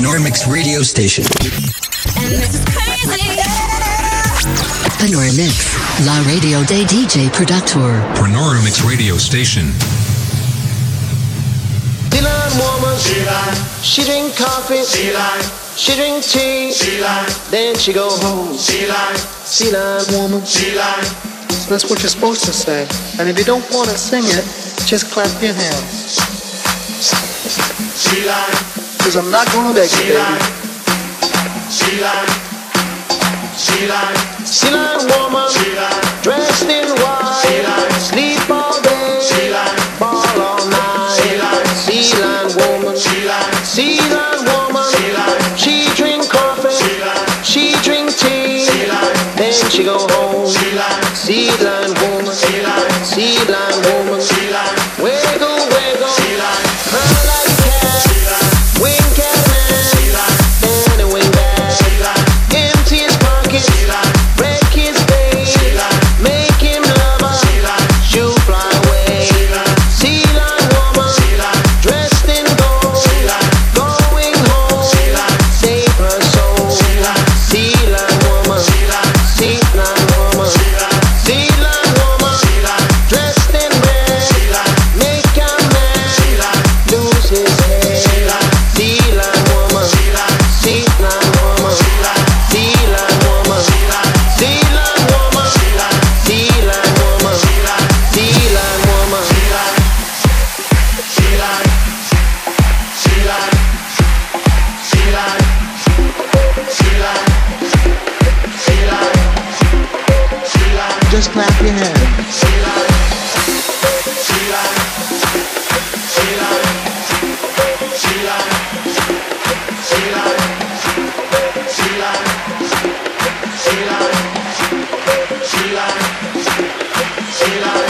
Panoramics radio station. And this is crazy. Panoramics, la radio des DJ producteur. Panoramics radio station. Sea woman, she drink coffee, she drink tea, then she go home. Sea line woman, That's what you're supposed to say. And if you don't want to sing it, just clap your hands. Because I'm not going beg you, baby. sea line woman, dressed in white, She lied. sleep all day, ball all night. Sea line woman, sea line woman, she drink coffee, she drink tea, then she go home. Sea line woman, sea line woman, clap your hands. She lied.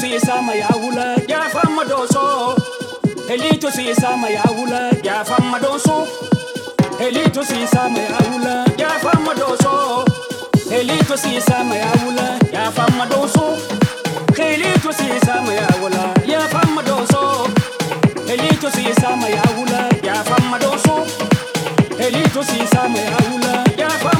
siisama yaawula jaafama yahula eliitu siisama yaawula jaafama dooso eliitu yahula yaawula jaafama dooso eliitu siisama yaawula yahula dooso eliitu siisama yaawula jaafama dooso yahula siisama yaawula jaafama dooso eliitu siisama yahula jaafama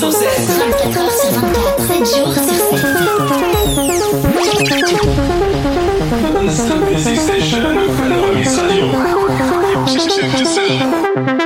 sur 7. 24 sur 24. 7 jours sur 7.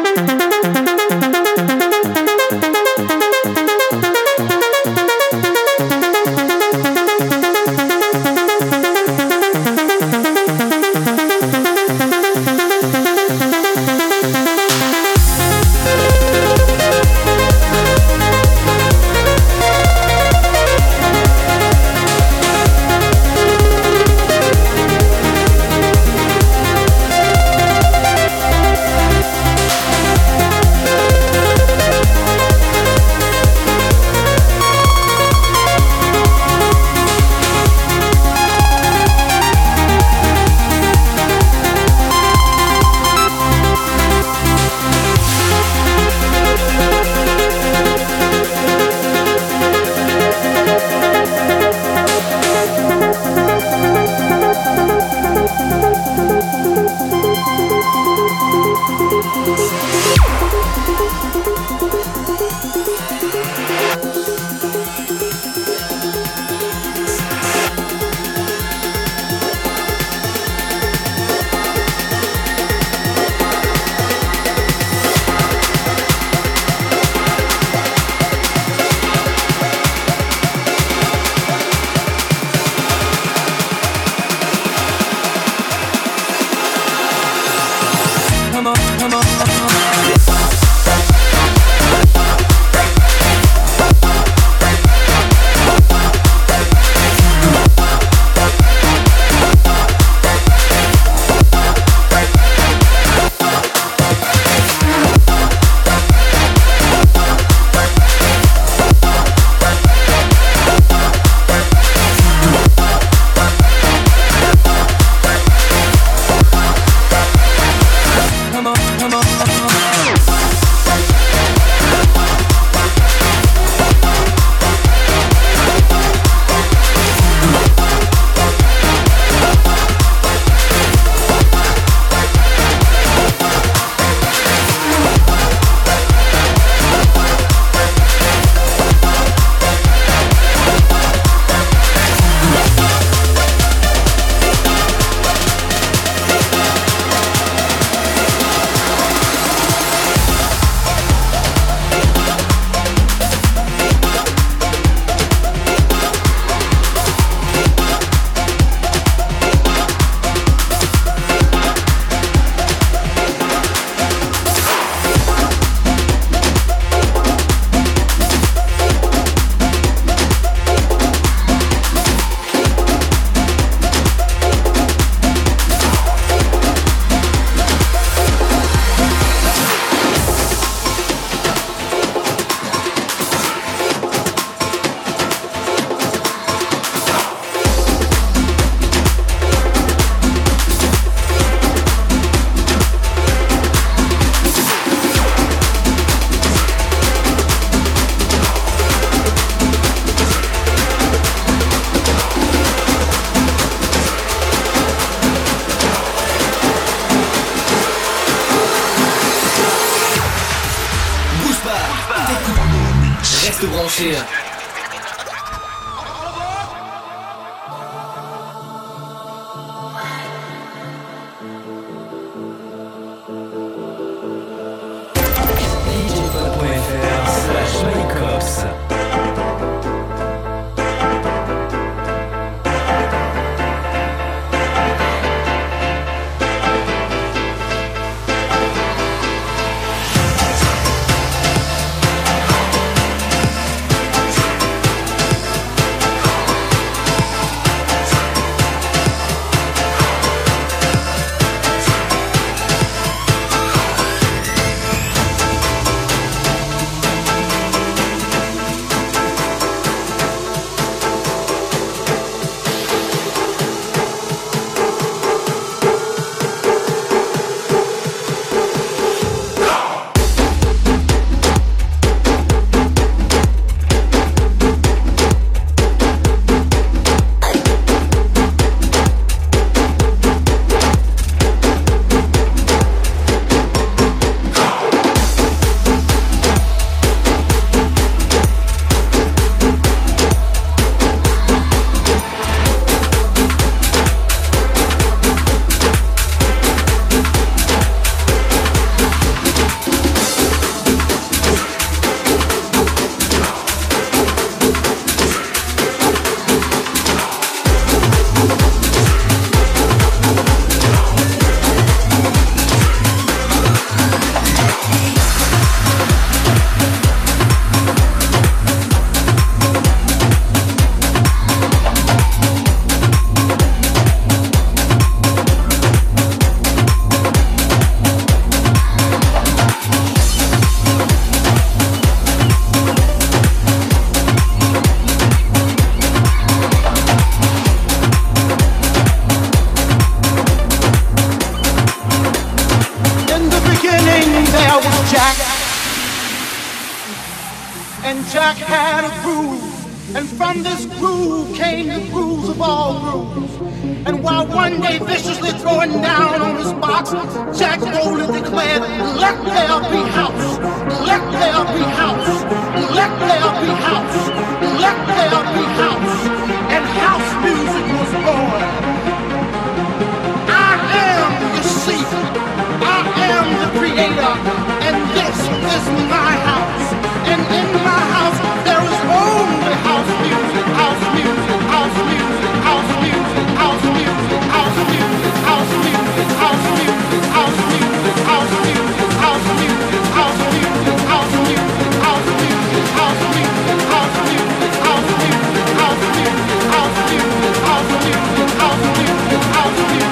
reste. One day viciously throwing down on his box, Jack Rowland declared, let there be house, let there be house, let there be house, let there be house. And house music was born. I am the seed, I am the creator. house music, house out of music.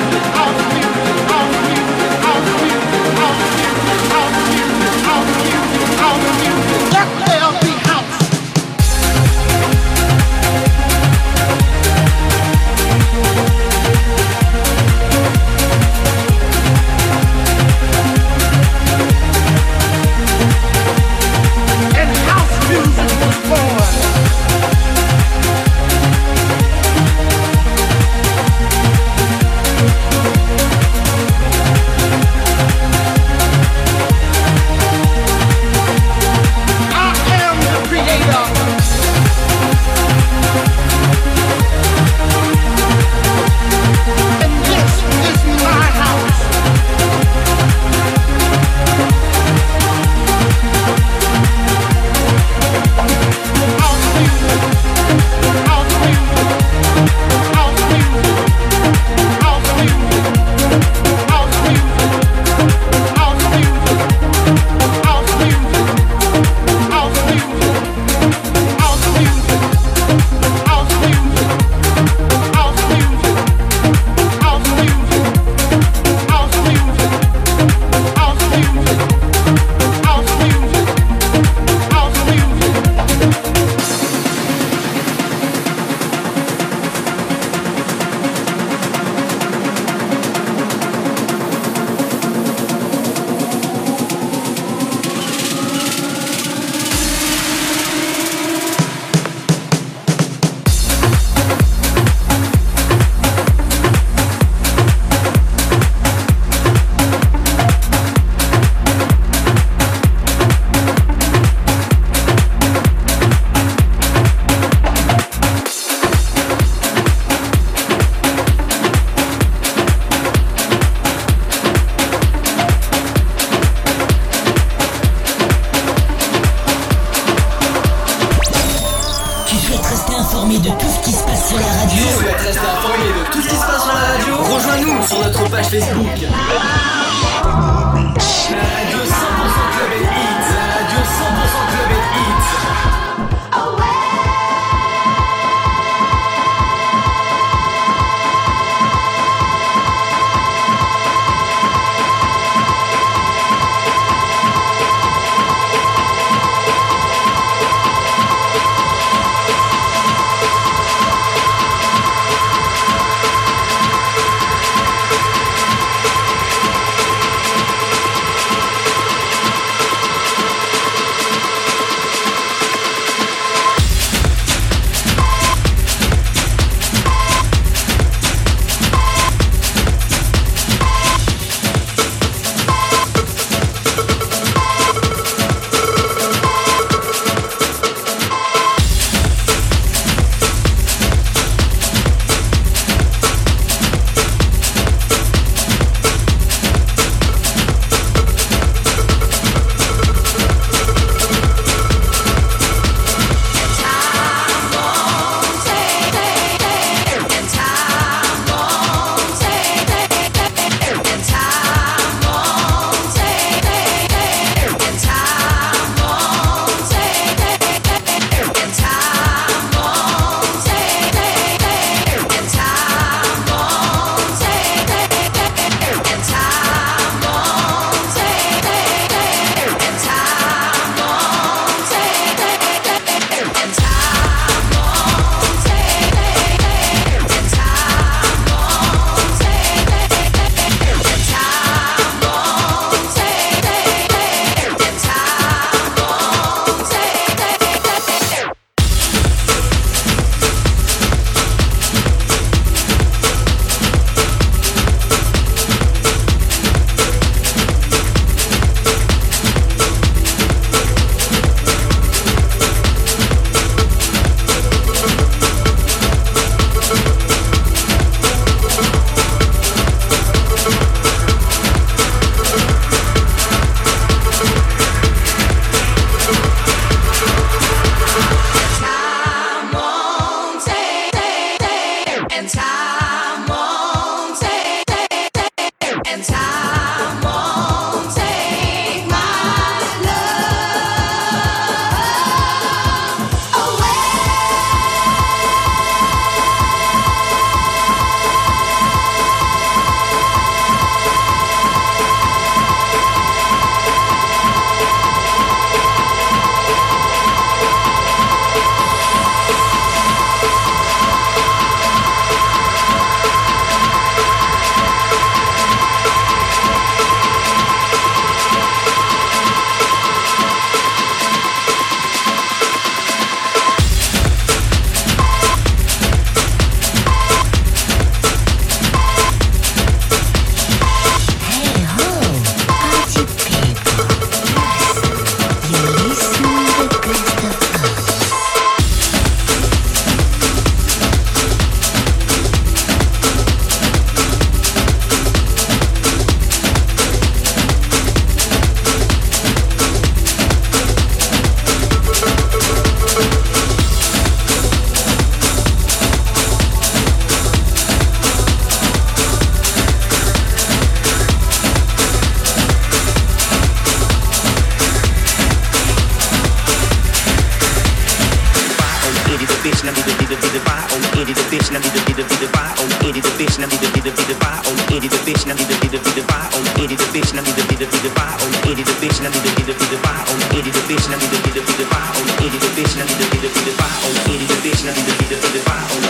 vibe on the eddy the bitch now did the did the did the vibe on the eddy the bitch now did the did the did the vibe on the eddy the bitch now did the did the did the vibe on the eddy the bitch now did the did the did the vibe on the eddy the bitch now did the did the did the vibe on the eddy the bitch now did the did the did the vibe on the eddy the bitch now did the did the did the vibe on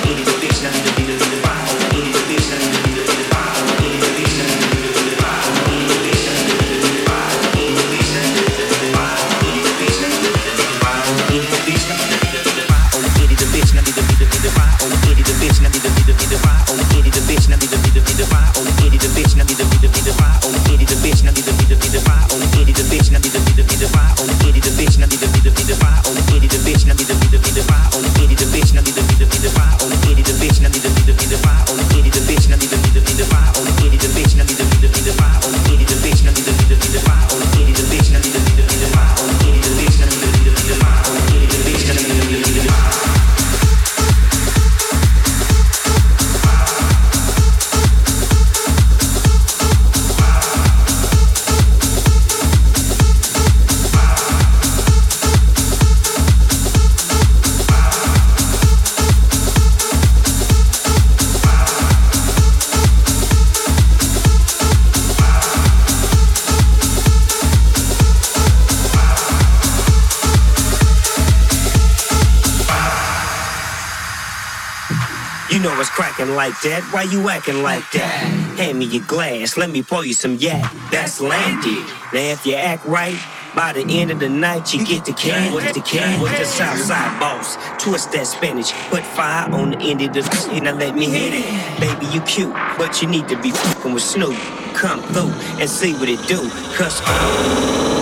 like that. Why you acting like that? Hand me your glass, let me pour you some yak. That's landy. Now if you act right. By the end of the night, you get the can with the can with the Southside boss. Twist that spinach, put fire on the end of the shit. Now let me hit it. Baby, you cute, but you need to be fucking with Snoop. Come through and see what it do. Cause Gotta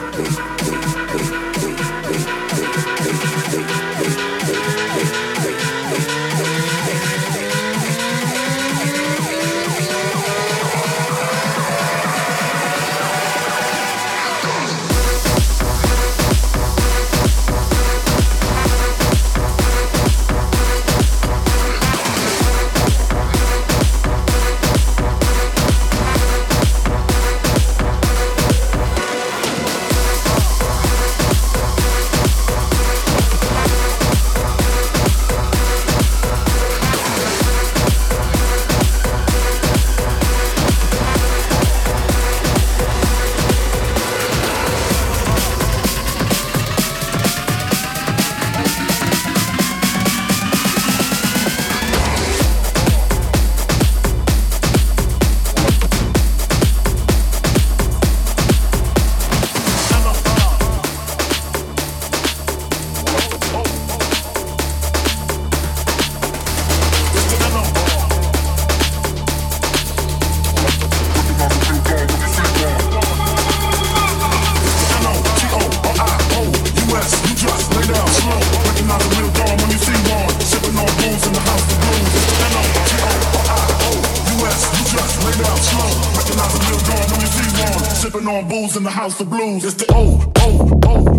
boom. It's the oh, oh, oh.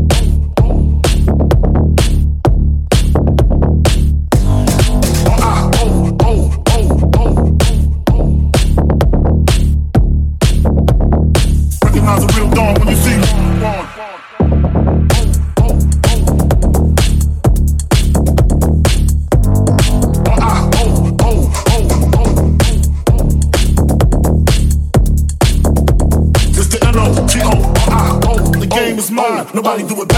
Recognize a real dog when you see him. Nobody oh. do it.